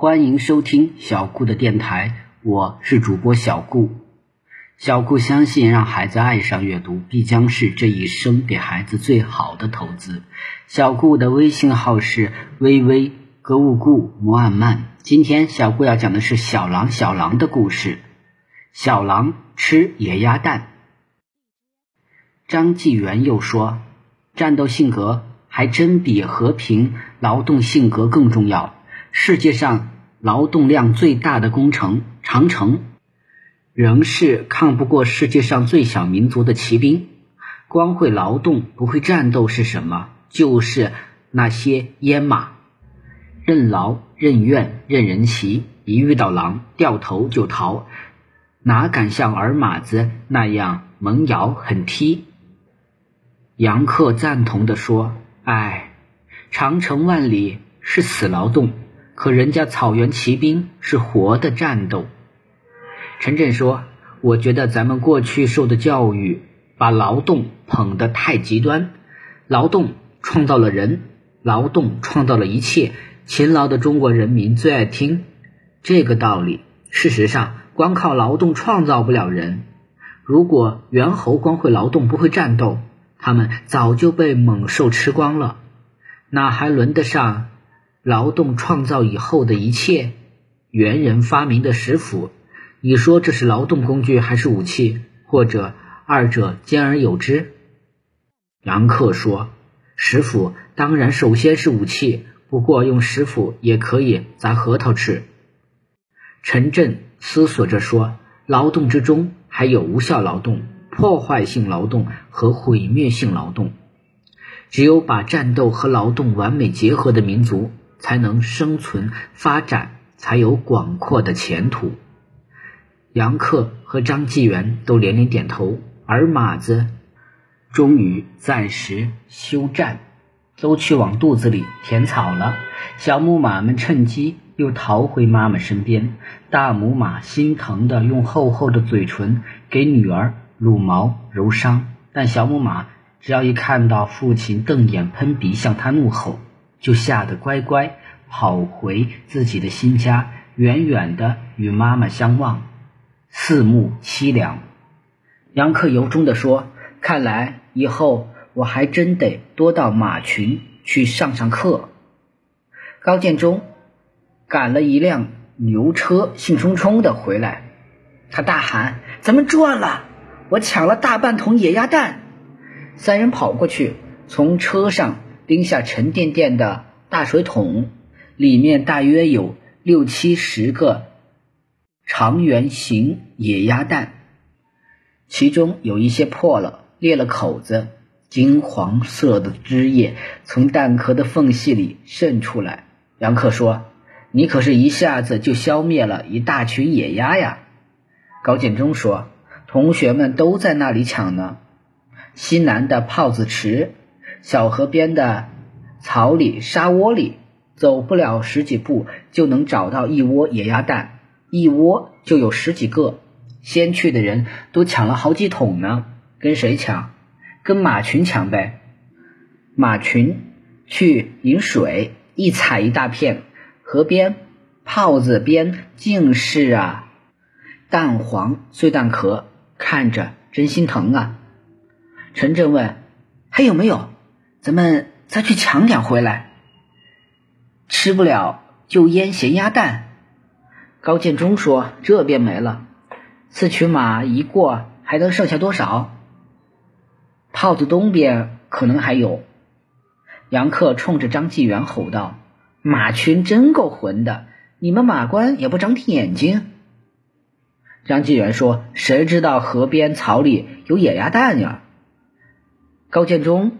欢迎收听小顾的电台，我是主播小顾。小顾相信，让孩子爱上阅读，必将是这一生给孩子最好的投资。小顾的微信号是微微格物顾摩安曼。今天小顾要讲的是小狼小狼的故事。小狼吃野鸭蛋。张纪元又说，战斗性格还真比和平劳动性格更重要。世界上劳动量最大的工程——长城。仍是抗不过世界上最小民族的骑兵。光会劳动不会战斗是什么？就是那些阉马，任劳任怨任人骑，一遇到狼掉头就逃，哪敢像儿马子那样猛咬狠踢？杨克赞同地说：“哎，长城万里是死劳动，可人家草原骑兵是活的战斗。”陈震说：“我觉得咱们过去受的教育，把劳动捧得太极端。劳动创造了人，劳动创造了一切。勤劳的中国人民最爱听这个道理。事实上，光靠劳动创造不了人。如果猿猴光会劳动不会战斗，他们早就被猛兽吃光了，哪还轮得上劳动创造以后的一切？猿人发明的石斧。”你说这是劳动工具还是武器，或者二者兼而有之？杨克说：“石斧当然首先是武器，不过用石斧也可以砸核桃吃。”陈震思索着说：“劳动之中还有无效劳动、破坏性劳动和毁灭性劳动。只有把战斗和劳动完美结合的民族，才能生存发展，才有广阔的前途。”杨克和张纪元都连连点头，而马子终于暂时休战，都去往肚子里填草了。小母马们趁机又逃回妈妈身边，大母马心疼的用厚厚的嘴唇给女儿撸毛揉伤，但小母马只要一看到父亲瞪眼喷鼻向他怒吼，就吓得乖乖跑回自己的新家，远远的与妈妈相望。四目凄凉，杨克由衷地说：“看来以后我还真得多到马群去上上课。”高建中赶了一辆牛车，兴冲冲的回来，他大喊：“咱们赚了！我抢了大半桶野鸭蛋！”三人跑过去，从车上拎下沉甸甸的大水桶，里面大约有六七十个。长圆形野鸭蛋，其中有一些破了，裂了口子，金黄色的汁液从蛋壳的缝隙里渗出来。杨克说：“你可是一下子就消灭了一大群野鸭呀！”高建中说：“同学们都在那里抢呢，西南的泡子池、小河边的草里沙窝里，走不了十几步就能找到一窝野鸭蛋。”一窝就有十几个，先去的人都抢了好几桶呢。跟谁抢？跟马群抢呗。马群去饮水，一踩一大片。河边泡子边尽是啊，蛋黄碎蛋壳，看着真心疼啊。陈震问：“还有没有？咱们再去抢点回来。吃不了就腌咸鸭蛋。”高建中说：“这边没了，四驱马一过，还能剩下多少？炮子东边可能还有。”杨克冲着张纪元吼道：“马群真够混的，你们马官也不长点眼睛。”张纪元说：“谁知道河边草里有野鸭蛋呀？”高建中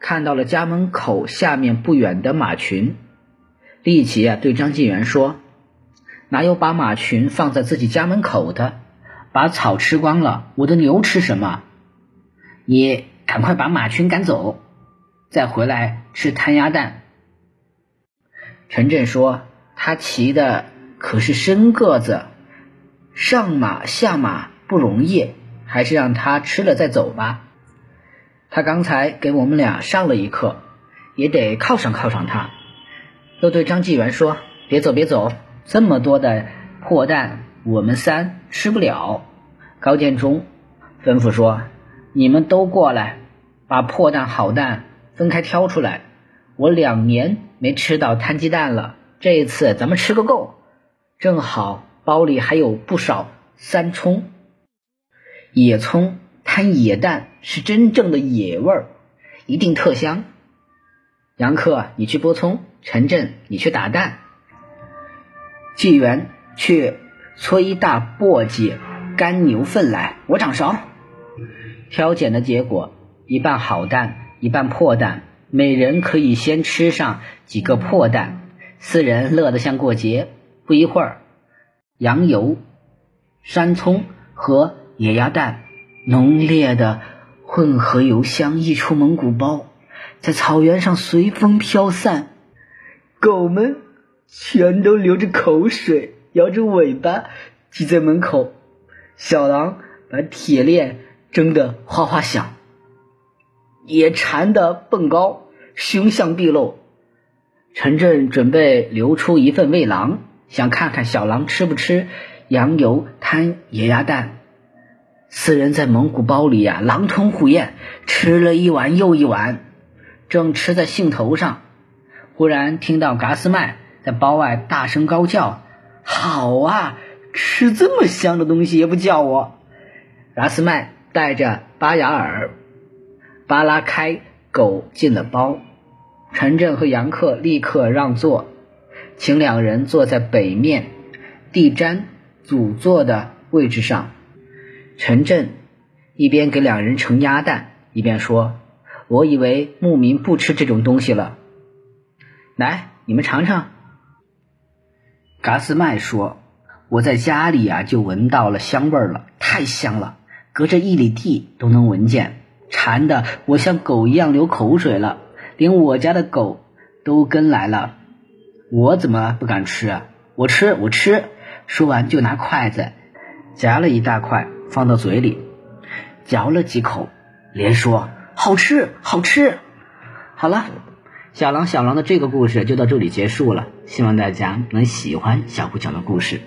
看到了家门口下面不远的马群，立即啊对张晋元说。哪有把马群放在自己家门口的？把草吃光了，我的牛吃什么？你赶快把马群赶走，再回来吃摊鸭蛋。陈震说：“他骑的可是深个子，上马下马不容易，还是让他吃了再走吧。他刚才给我们俩上了一课，也得犒赏犒赏他。”又对张纪元说。别走，别走，这么多的破蛋，我们三吃不了。高建中吩咐说：“你们都过来，把破蛋好蛋分开挑出来。我两年没吃到摊鸡蛋了，这一次咱们吃个够。正好包里还有不少三葱、野葱，摊野蛋是真正的野味儿，一定特香。杨克，你去剥葱；陈震，你去打蛋；纪元去搓一大簸箕。”干牛粪来，我掌勺。挑拣的结果，一半好蛋，一半破蛋，每人可以先吃上几个破蛋。四人乐得像过节。不一会儿，羊油、山葱和野鸭蛋浓烈的混合油香溢出蒙古包，在草原上随风飘散。狗们全都流着口水，摇着尾巴挤在门口。小狼把铁链挣得哗哗响，也馋得蹦高，凶相毕露。陈震准备留出一份喂狼，想看看小狼吃不吃羊油摊野鸭蛋。四人在蒙古包里呀，狼吞虎咽，吃了一碗又一碗。正吃在兴头上，忽然听到嘎斯麦在包外大声高叫：“好啊！”吃这么香的东西也不叫我，拉斯麦带着巴雅尔、巴拉开狗进了包。陈震和杨克立刻让座，请两人坐在北面地毡主座的位置上。陈震一边给两人盛鸭蛋，一边说：“我以为牧民不吃这种东西了，来，你们尝尝。”嘎斯麦说。我在家里啊，就闻到了香味了，太香了，隔着一里地都能闻见，馋的我像狗一样流口水了，连我家的狗都跟来了。我怎么不敢吃啊？我吃，我吃！说完就拿筷子夹了一大块放到嘴里，嚼了几口，连说好吃，好吃。好了，小狼小狼的这个故事就到这里结束了，希望大家能喜欢小虎讲的故事。